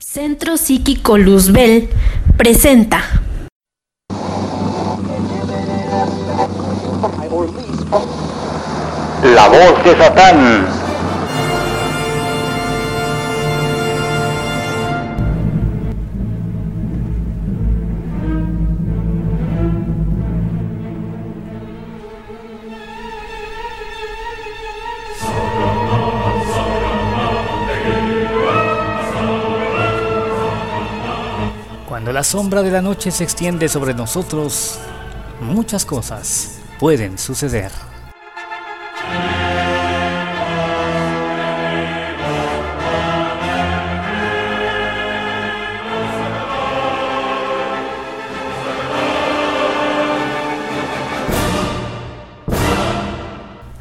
Centro Psíquico Luzbel presenta. La voz de Satán. La sombra de la noche se extiende sobre nosotros, muchas cosas pueden suceder.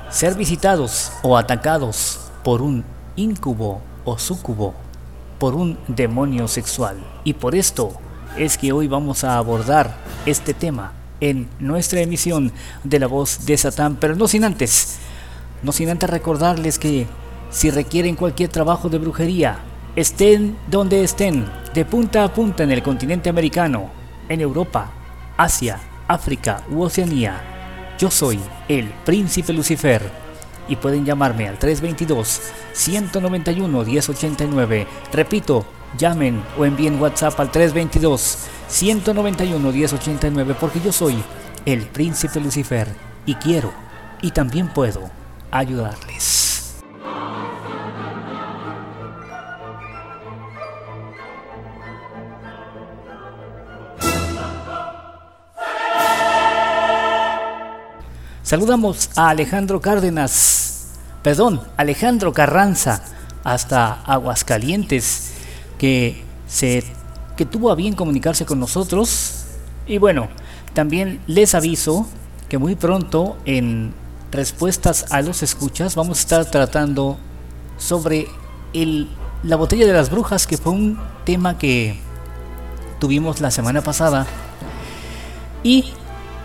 Ser visitados o atacados por un incubo o sucubo, por un demonio sexual. Y por esto es que hoy vamos a abordar este tema en nuestra emisión de La Voz de Satán, pero no sin antes, no sin antes recordarles que si requieren cualquier trabajo de brujería, estén donde estén, de punta a punta en el continente americano, en Europa, Asia, África u Oceanía, yo soy el Príncipe Lucifer y pueden llamarme al 322-191-1089. Repito, llamen o envíen WhatsApp al 322-191-1089 porque yo soy el príncipe Lucifer y quiero y también puedo ayudarles. Saludamos a Alejandro Cárdenas, perdón, Alejandro Carranza, hasta Aguascalientes, que, tuvo a bien comunicarse con nosotros. Y bueno, también les aviso que muy pronto en respuestas a los escuchas vamos a estar tratando sobre la botella de las brujas, que fue un tema que tuvimos la semana pasada. Y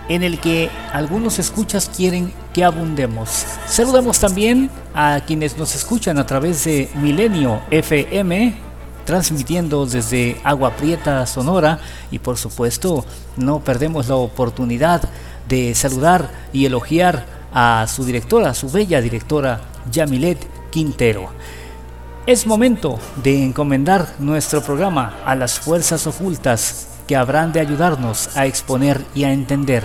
en el que algunos escuchas quieren que abundemos. Saludamos también a quienes nos escuchan a través de Milenio FM, transmitiendo desde Agua Prieta, Sonora, y por supuesto no perdemos la oportunidad de saludar y elogiar a su directora, su bella directora Yamilet Quintero. Es momento de encomendar nuestro programa a las fuerzas ocultas que habrán de ayudarnos a exponer y a entender,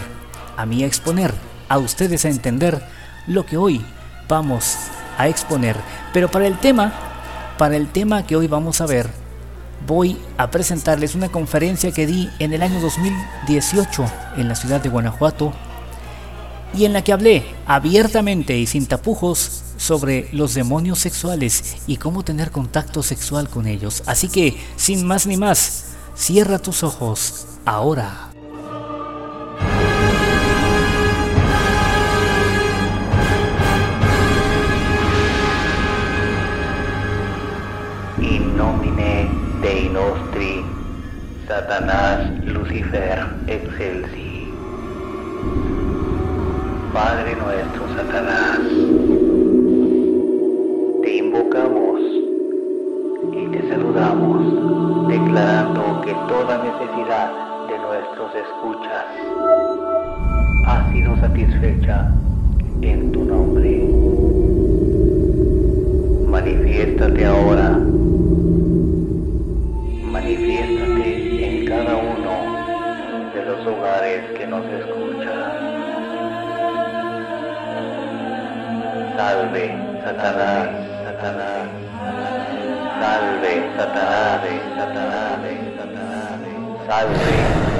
a mí a exponer, a ustedes a entender lo que hoy vamos a exponer. Pero para el tema, para el tema que hoy vamos a ver, voy a presentarles una conferencia que di en el año 2018 en la ciudad de Guanajuato y en la que hablé abiertamente y sin tapujos sobre los demonios sexuales y cómo tener contacto sexual con ellos. Así que, sin más ni más, Cierra tus ojos ahora. Satanás Lucifer excelsi. Padre nuestro Satanás, te invocamos y te saludamos, declarando que toda necesidad de nuestros escuchas ha sido satisfecha en tu nombre. Manifiéstate ahora, hogares que nos escuchan. Salve, Satanás, Satanás. Salve, Satanás, Satanás, Satanás, salve,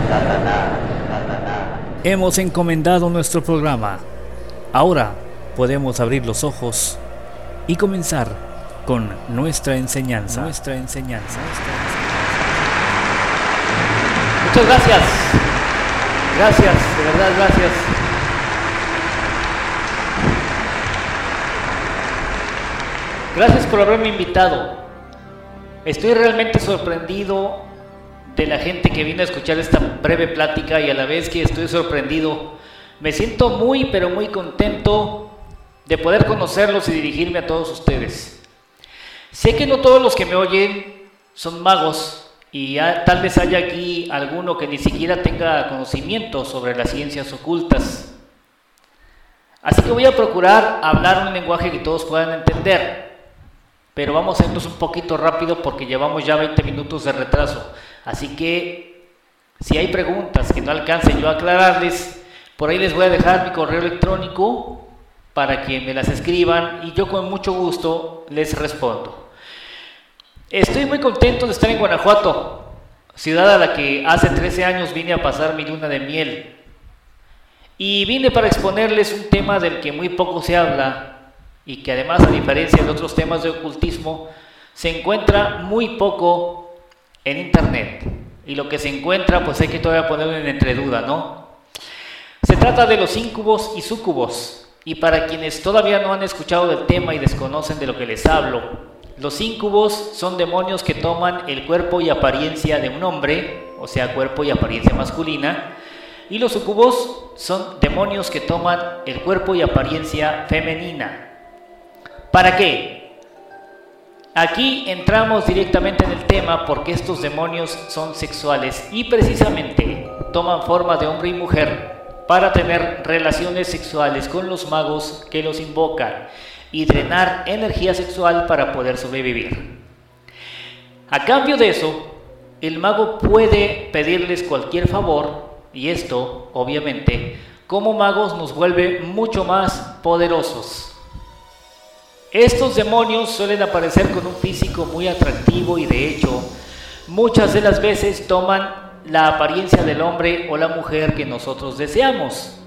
Satanás, Satanás. Hemos encomendado nuestro programa. Ahora podemos abrir los ojos y comenzar con nuestra enseñanza. Nuestra enseñanza. Muchas gracias. Gracias, de verdad, gracias. Gracias por haberme invitado. Estoy realmente sorprendido de la gente que vino a escuchar esta breve plática y a la vez que estoy sorprendido, me siento muy pero muy contento de poder conocerlos y dirigirme a todos ustedes. Sé que no todos los que me oyen son magos y tal vez haya aquí alguno que ni siquiera tenga conocimiento sobre las ciencias ocultas. Así que voy a procurar hablar un lenguaje que todos puedan entender, pero vamos a irnos un poquito rápido porque llevamos ya 20 minutos de retraso. Así que si hay preguntas que no alcance yo a aclararles, por ahí les voy a dejar mi correo electrónico para que me las escriban y yo con mucho gusto les respondo. Estoy muy contento de estar en Guanajuato, ciudad a la que hace 13 años vine a pasar mi luna de miel. Y vine para exponerles un tema del que muy poco se habla y que además a diferencia de otros temas de ocultismo, se encuentra muy poco en internet. Y lo que se encuentra, pues hay que todavía ponerlo en entre duda, ¿no? Se trata de los íncubos y súcubos, y para quienes todavía no han escuchado del tema y desconocen de lo que les hablo, los íncubos son demonios que toman el cuerpo y apariencia de un hombre, o sea, cuerpo y apariencia masculina, y los sucubos son demonios que toman el cuerpo y apariencia femenina. ¿Para qué? Aquí entramos directamente en el tema porque estos demonios son sexuales y precisamente toman forma de hombre y mujer para tener relaciones sexuales con los magos que los invocan y drenar energía sexual para poder sobrevivir. A cambio de eso, el mago puede pedirles cualquier favor y esto, obviamente, como magos nos vuelve mucho más poderosos. Estos demonios suelen aparecer con un físico muy atractivo y de hecho muchas de las veces toman la apariencia del hombre o la mujer que nosotros deseamos.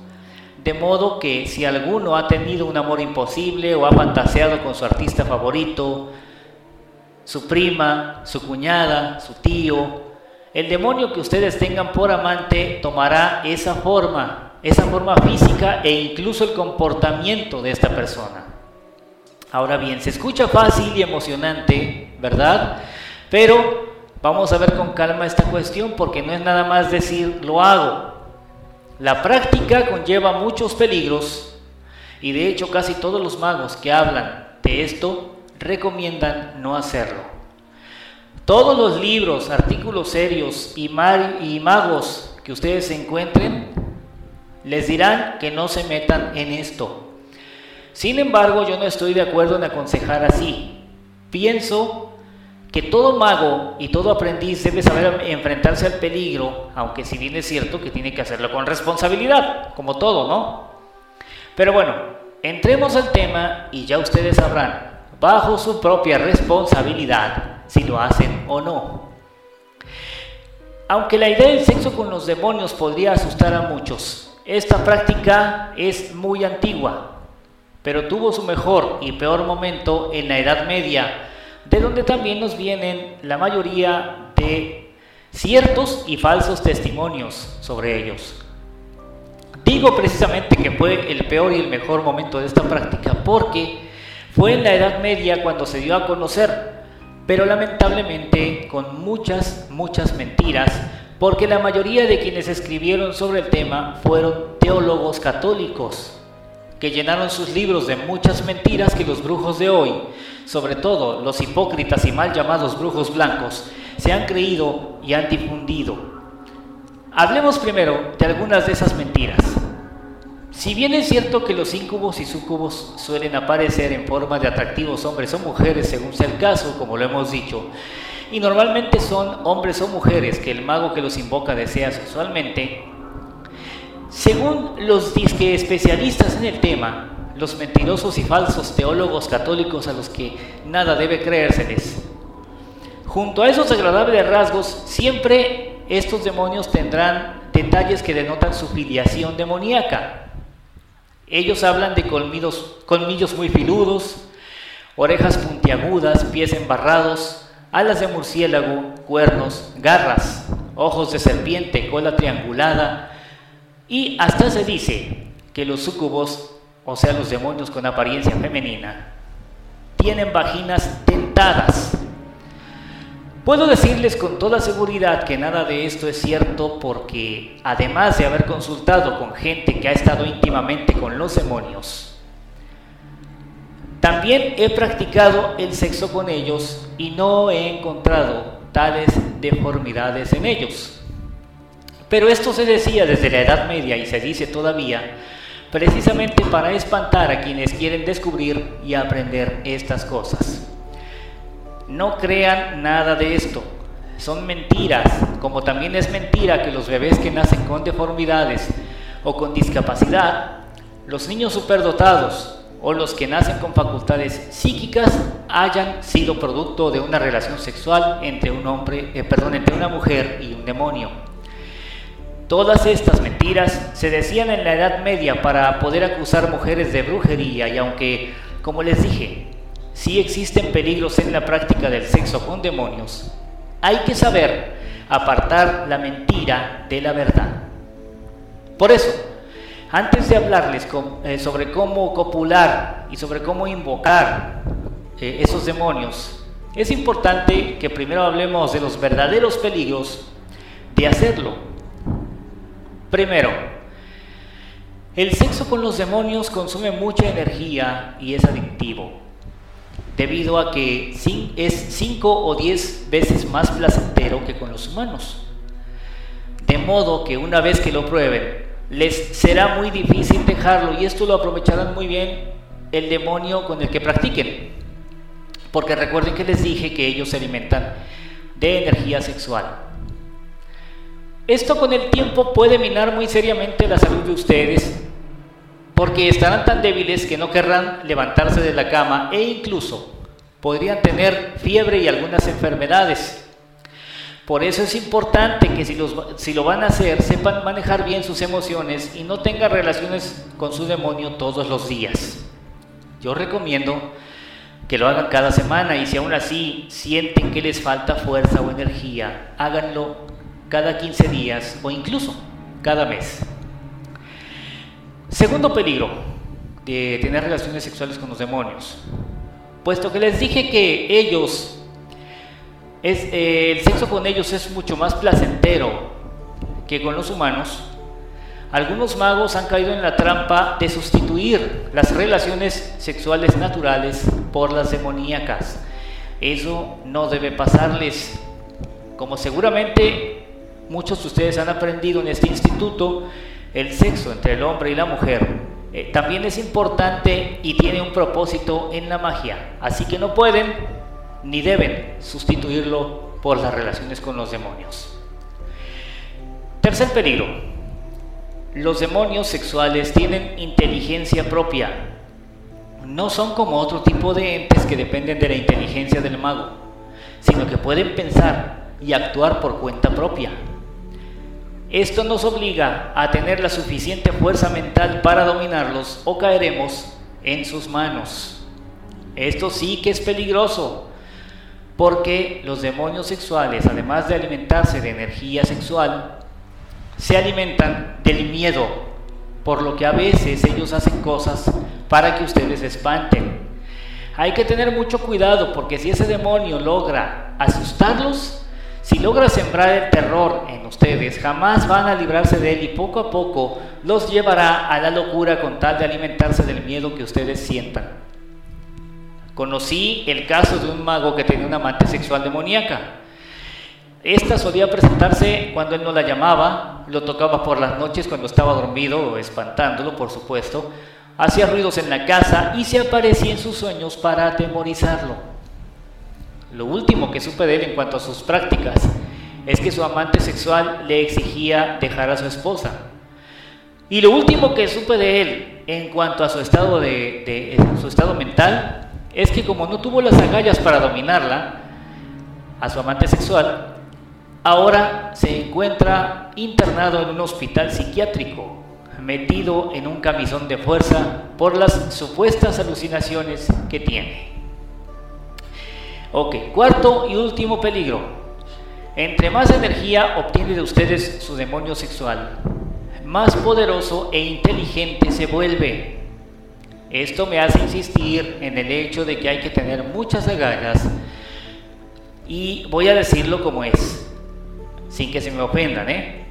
De modo que si alguno ha tenido un amor imposible o ha fantaseado con su artista favorito, su prima, su cuñada, su tío, el demonio que ustedes tengan por amante tomará esa forma, esa forma física e incluso el comportamiento de esta persona. Ahora bien, se escucha fácil y emocionante, ¿verdad? Pero Vamos a ver con calma esta cuestión porque no es nada más decir lo hago. La práctica conlleva muchos peligros y de hecho casi todos los magos que hablan de esto recomiendan no hacerlo. Todos los libros, artículos serios y, magos que ustedes encuentren les dirán que no se metan en esto. Sin embargo, yo no estoy de acuerdo en aconsejar así. Pienso que todo mago y todo aprendiz debe saber enfrentarse al peligro, aunque si bien es cierto que tiene que hacerlo con responsabilidad, como todo, ¿no? Pero bueno, entremos al tema y ya ustedes sabrán, bajo su propia responsabilidad, si lo hacen o no. Aunque la idea del sexo con los demonios podría asustar a muchos, esta práctica es muy antigua, pero tuvo su mejor y peor momento en la Edad Media, de donde también nos vienen la mayoría de ciertos y falsos testimonios sobre ellos. Digo precisamente que fue el peor y el mejor momento de esta práctica porque fue en la Edad Media cuando se dio a conocer, pero lamentablemente con muchas, muchas mentiras, porque la mayoría de quienes escribieron sobre el tema fueron teólogos católicos que llenaron sus libros de muchas mentiras que los brujos de hoy, sobre todo los hipócritas y mal llamados brujos blancos, se han creído y han difundido. Hablemos primero de algunas de esas mentiras. Si bien es cierto que los íncubos y sucubos suelen aparecer en forma de atractivos hombres o mujeres según sea el caso, como lo hemos dicho, y normalmente son hombres o mujeres que el mago que los invoca desea sexualmente, según los disque especialistas en el tema, los mentirosos y falsos teólogos católicos a los que nada debe creérseles, junto a esos agradables rasgos, siempre estos demonios tendrán detalles que denotan su filiación demoníaca. Ellos hablan de colmillos, colmillos muy filudos, orejas puntiagudas, pies embarrados, alas de murciélago, cuernos, garras, ojos de serpiente, cola triangulada, y hasta se dice que los sucubos, o sea, los demonios con apariencia femenina, tienen vaginas dentadas. Puedo decirles con toda seguridad que nada de esto es cierto porque además de haber consultado con gente que ha estado íntimamente con los demonios, También he practicado el sexo con ellos y no he encontrado tales deformidades en ellos. Pero esto se decía desde la Edad Media y se dice todavía precisamente para espantar a quienes quieren descubrir y aprender estas cosas. No crean nada de esto, son mentiras, como también es mentira que los bebés que nacen con deformidades o con discapacidad, los niños superdotados o los que nacen con facultades psíquicas hayan sido producto de una relación sexual entre un hombre, eh, perdón, entre una mujer y un demonio. Todas estas mentiras se decían en la Edad Media para poder acusar mujeres de brujería y aunque, como les dije, sí existen peligros en la práctica del sexo con demonios, hay que saber apartar la mentira de la verdad. Por eso, antes de hablarles eh, sobre cómo copular y sobre cómo invocar eh, esos demonios, es importante que primero hablemos de los verdaderos peligros de hacerlo. Primero, el sexo con los demonios consume mucha energía y es adictivo debido a que es 5 o 10 veces más placentero que con los humanos. De modo que una vez que lo prueben, les será muy difícil dejarlo y esto lo aprovecharán muy bien el demonio con el que practiquen. Porque recuerden que les dije que ellos se alimentan de energía sexual. Esto con el tiempo puede minar muy seriamente la salud de ustedes porque estarán tan débiles que no querrán levantarse de la cama e incluso podrían tener fiebre y algunas enfermedades. Por eso es importante que si, los, lo van a hacer, sepan manejar bien sus emociones y no tengan relaciones con su demonio todos los días. Yo recomiendo que lo hagan cada semana y si aún así sienten que les falta fuerza o energía, háganlo cada 15 días o incluso cada mes. Segundo peligro de tener relaciones sexuales con los demonios. Puesto que les dije que ellos, es, eh, el sexo con ellos es mucho más placentero que con los humanos, algunos magos han caído en la trampa de sustituir las relaciones sexuales naturales por las demoníacas. Eso no debe pasarles. Como seguramente muchos de ustedes han aprendido en este instituto, el sexo entre el hombre y la mujer eh, también es importante y tiene un propósito en la magia. Así que no pueden ni deben sustituirlo por las relaciones con los demonios. Tercer peligro. Los demonios sexuales tienen inteligencia propia. No son como otro tipo de entes que dependen de la inteligencia del mago, sino que pueden pensar y actuar por cuenta propia. Esto nos obliga a tener la suficiente fuerza mental para dominarlos o caeremos en sus manos. Esto sí que es peligroso, porque los demonios sexuales, además de alimentarse de energía sexual, se alimentan del miedo, por lo que a veces ellos hacen cosas para que ustedes espanten. Hay que tener mucho cuidado porque si ese demonio logra asustarlos, si logra sembrar el terror en ustedes, jamás van a librarse de él y poco a poco los llevará a la locura con tal de alimentarse del miedo que ustedes sientan. Conocí el caso de un mago que tenía una amante sexual demoníaca. Esta solía presentarse cuando él no la llamaba, lo tocaba por las noches cuando estaba dormido, espantándolo, por supuesto, hacía ruidos en la casa y se aparecía en sus sueños para atemorizarlo. Lo último que supe de él en cuanto a sus prácticas es que su amante sexual le exigía dejar a su esposa. Y lo último que supe de él en cuanto a su estado, de, su estado mental es que como no tuvo las agallas para dominarla, a su amante sexual, ahora se encuentra internado en un hospital psiquiátrico, metido en un camisón de fuerza por las supuestas alucinaciones que tiene. Ok, cuarto y último peligro. Entre más energía obtiene de ustedes su demonio sexual, más poderoso e inteligente se vuelve. Esto me hace insistir en el hecho de que hay que tener muchas agallas y voy a decirlo como es, sin que se me ofendan, ¿eh?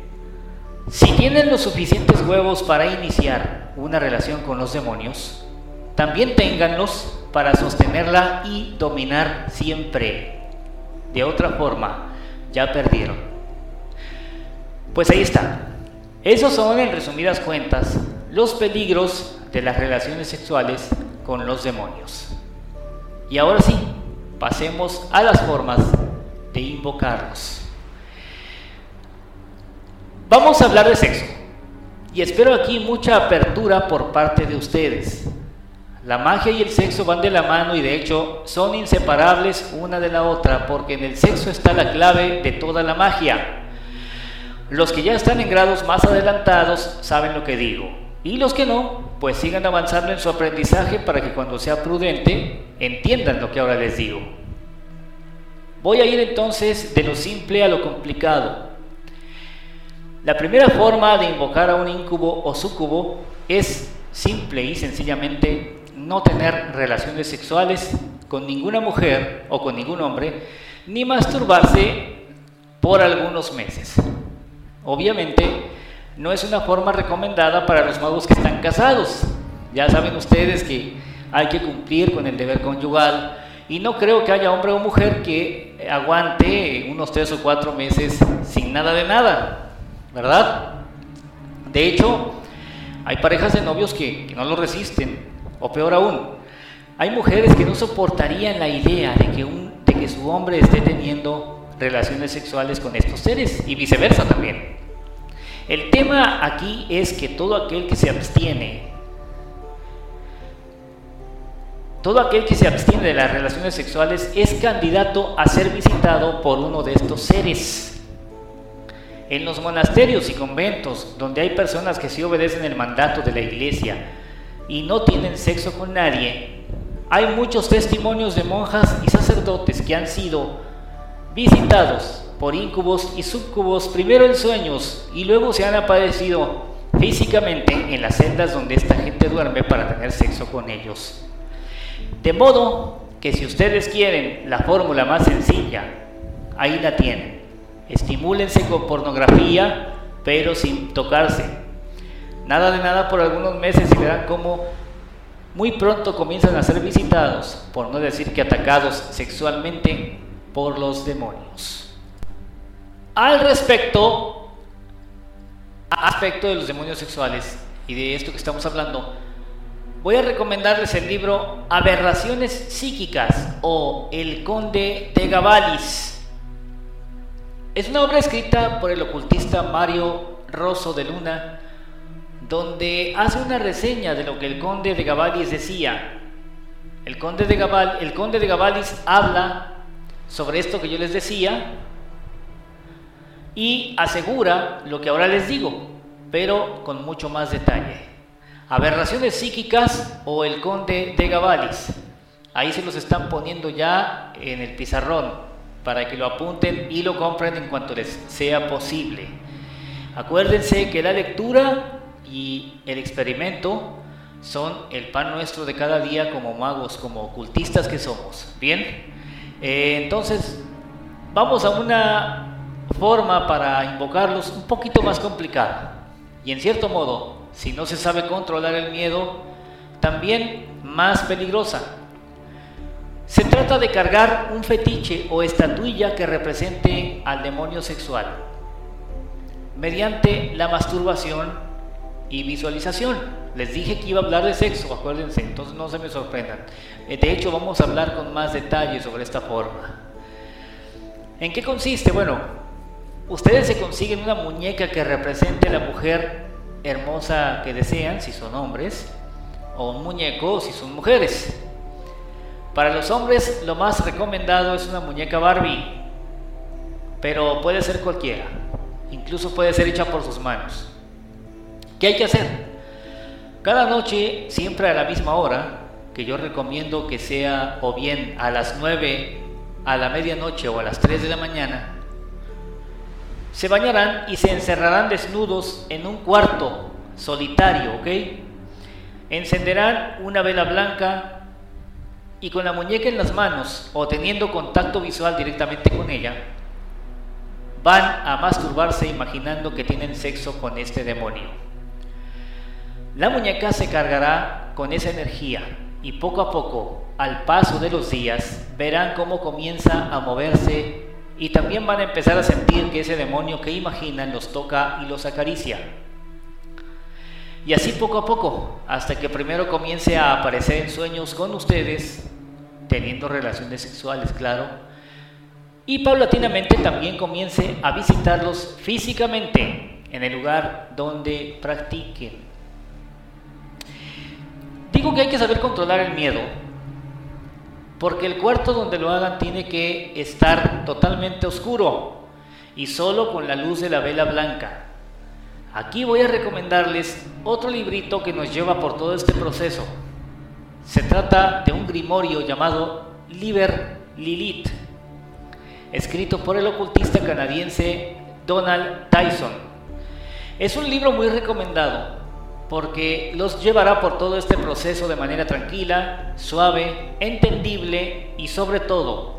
Si tienen los suficientes huevos para iniciar una relación con los demonios, también ténganlos para sostenerla y dominar siempre. De otra forma, ya perdieron. Pues ahí está. Esos son, en resumidas cuentas, los peligros de las relaciones sexuales con los demonios. Y ahora sí, pasemos a las formas de invocarlos. Vamos a hablar de sexo. Y espero aquí mucha apertura por parte de ustedes. La magia y el sexo van de la mano y de hecho son inseparables una de la otra porque en el sexo está la clave de toda la magia. Los que ya están en grados más adelantados saben lo que digo. Y los que no, pues sigan avanzando en su aprendizaje para que cuando sea prudente entiendan lo que ahora les digo. Voy a ir entonces de lo simple a lo complicado. La primera forma de invocar a un incubo o sucubo es simple y sencillamente no tener relaciones sexuales con ninguna mujer o con ningún hombre, ni masturbarse por algunos meses. Obviamente, no es una forma recomendada para los magos que están casados. Ya saben ustedes que hay que cumplir con el deber conyugal y no creo que haya hombre o mujer que aguante unos tres o cuatro meses sin nada de nada, ¿verdad? De hecho, hay parejas de novios que, no lo resisten, o peor aún, hay mujeres que no soportarían la idea de que, un, de que su hombre esté teniendo relaciones sexuales con estos seres y viceversa también. El tema aquí es que todo aquel que se abstiene, todo aquel que se abstiene de las relaciones sexuales es candidato a ser visitado por uno de estos seres. En los monasterios y conventos, donde hay personas que sí obedecen el mandato de la iglesia y no tienen sexo con nadie, hay muchos testimonios de monjas y sacerdotes que han sido visitados por íncubos y subcubos, primero en sueños y luego se han aparecido físicamente en las celdas donde esta gente duerme para tener sexo con ellos. De modo que si ustedes quieren la fórmula más sencilla, ahí la tienen. Estimúlense con pornografía, pero sin tocarse. Nada de nada por algunos meses y verán cómo muy pronto comienzan a ser visitados, por no decir que atacados sexualmente por los demonios. Al respecto, aspecto de los demonios sexuales y de esto que estamos hablando, voy a recomendarles el libro Aberraciones Psíquicas o El Conde de Gabalis. Es una obra escrita por el ocultista Mario Rosso de Luna, donde hace una reseña de lo que el Conde de Gabalis decía. El Conde de, Gabal, el conde de Gabalis habla sobre esto que yo les decía y asegura lo que ahora les digo, pero con mucho más detalle. Aberraciones psíquicas o el conde de Gabalis. Ahí se los están poniendo ya en el pizarrón para que lo apunten y lo compren en cuanto les sea posible. Acuérdense que la lectura y el experimento son el pan nuestro de cada día como magos, como ocultistas que somos. Bien, eh, entonces vamos a una forma para invocarlos un poquito más complicada. Y en cierto modo, si no se sabe controlar el miedo, también más peligrosa. Se trata de cargar un fetiche o estatuilla que represente al demonio sexual mediante la masturbación y visualización. Les dije que iba a hablar de sexo, acuérdense, entonces no se me sorprendan. Eh, de hecho, vamos a hablar con más detalle sobre esta forma. ¿En qué consiste? Bueno, Ustedes se consiguen una muñeca que represente a la mujer hermosa que desean, si son hombres, o un muñeco si son mujeres. Para los hombres lo más recomendado es una muñeca Barbie, pero puede ser cualquiera, incluso puede ser hecha por sus manos. ¿Qué hay que hacer? Cada noche, siempre a la misma hora, que yo recomiendo que sea o bien a las 9, a la medianoche o a las 3 de la mañana, se bañarán y se encerrarán desnudos en un cuarto solitario, ¿ok? Encenderán una vela blanca y con la muñeca en las manos o teniendo contacto visual directamente con ella, van a masturbarse imaginando que tienen sexo con este demonio. La muñeca se cargará con esa energía y poco a poco al paso de los días, verán cómo comienza a moverse y también van a empezar a sentir que ese demonio que imaginan los toca y los acaricia. Y así poco a poco, hasta que primero comience a aparecer en sueños con ustedes, teniendo relaciones sexuales, claro, y paulatinamente también comience a visitarlos físicamente en el lugar donde practiquen. Que hay que saber controlar el miedo, porque el cuarto donde lo hagan tiene que estar totalmente oscuro y solo con la luz de la vela blanca. Aquí voy a recomendarles otro librito que nos lleva por todo este proceso. Se trata de un grimorio llamado Liber Lilith escrito por el ocultista canadiense Donald Tyson. Es un libro muy recomendado porque los llevará por todo este proceso de manera tranquila, suave, entendible y sobre todo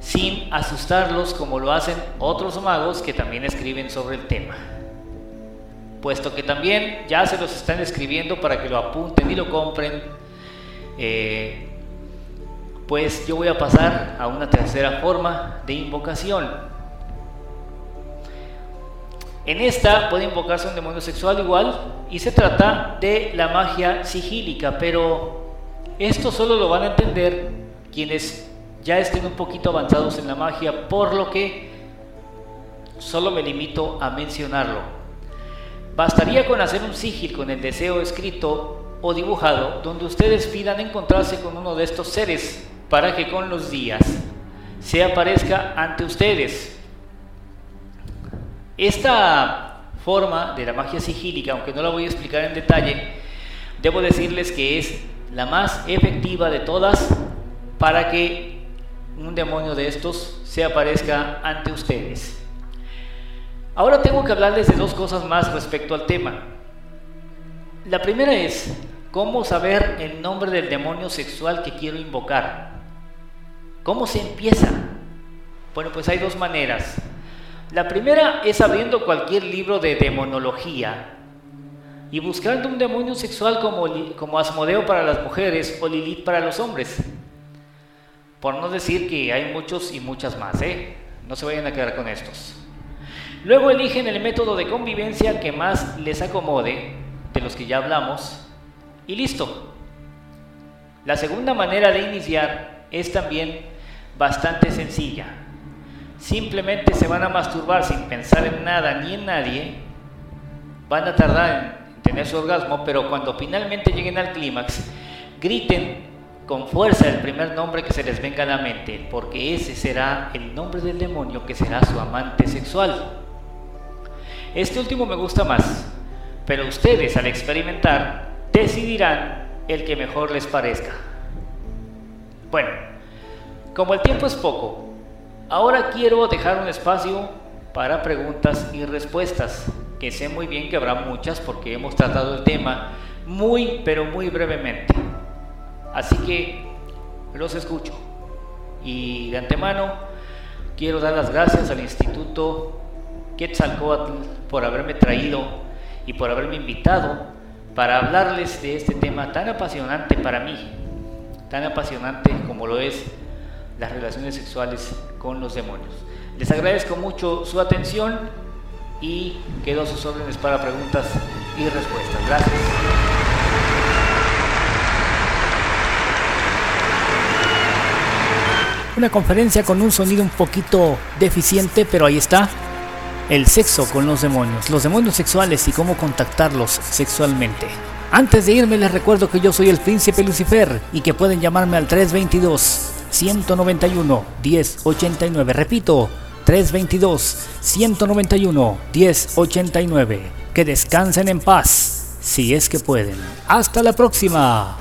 sin asustarlos como lo hacen otros magos que también escriben sobre el tema. Puesto que también ya se los están escribiendo para que lo apunten y lo compren, eh, pues yo voy a pasar a una tercera forma de invocación. En esta puede invocarse un demonio sexual igual y se trata de la magia sigílica, pero esto solo lo van a entender quienes ya estén un poquito avanzados en la magia, por lo que solo me limito a mencionarlo. Bastaría con hacer un sigil con el deseo escrito o dibujado donde ustedes pidan encontrarse con uno de estos seres para que con los días se aparezca ante ustedes. Esta forma de la magia sigílica, aunque no la voy a explicar en detalle, debo decirles que es la más efectiva de todas para que un demonio de estos se aparezca ante ustedes. Ahora tengo que hablarles de dos cosas más respecto al tema. La primera es cómo saber el nombre del demonio sexual que quiero invocar. ¿Cómo se empieza? Bueno, pues hay dos maneras. La primera es abriendo cualquier libro de demonología y buscando un demonio sexual como, como Asmodeo para las mujeres o Lilith para los hombres. Por no decir que hay muchos y muchas más, ¿eh? No se vayan a quedar con estos. Luego eligen el método de convivencia que más les acomode, de los que ya hablamos, y listo. La segunda manera de iniciar es también bastante sencilla. Simplemente se van a masturbar sin pensar en nada ni en nadie. Van a tardar en tener su orgasmo, pero cuando finalmente lleguen al clímax, griten con fuerza el primer nombre que se les venga a la mente, porque ese será el nombre del demonio que será su amante sexual. Este último me gusta más, pero ustedes al experimentar decidirán el que mejor les parezca. Bueno, como el tiempo es poco, ahora quiero dejar un espacio para preguntas y respuestas, que sé muy bien que habrá muchas porque hemos tratado el tema muy, pero muy brevemente. Así que los escucho. Y de antemano quiero dar las gracias al Instituto Quetzalcoatl por haberme traído y por haberme invitado para hablarles de este tema tan apasionante para mí, tan apasionante como lo es las relaciones sexuales con los demonios. Les agradezco mucho su atención y quedo a sus órdenes para preguntas y respuestas. Gracias. Una conferencia con un sonido un poquito deficiente, pero ahí está. El sexo con los demonios, los demonios sexuales y cómo contactarlos sexualmente. Antes de irme les recuerdo que yo soy el príncipe Lucifer y que pueden llamarme al 322 191 1089. Repito, 322 191 1089. Que descansen en paz, si es que pueden. Hasta la próxima.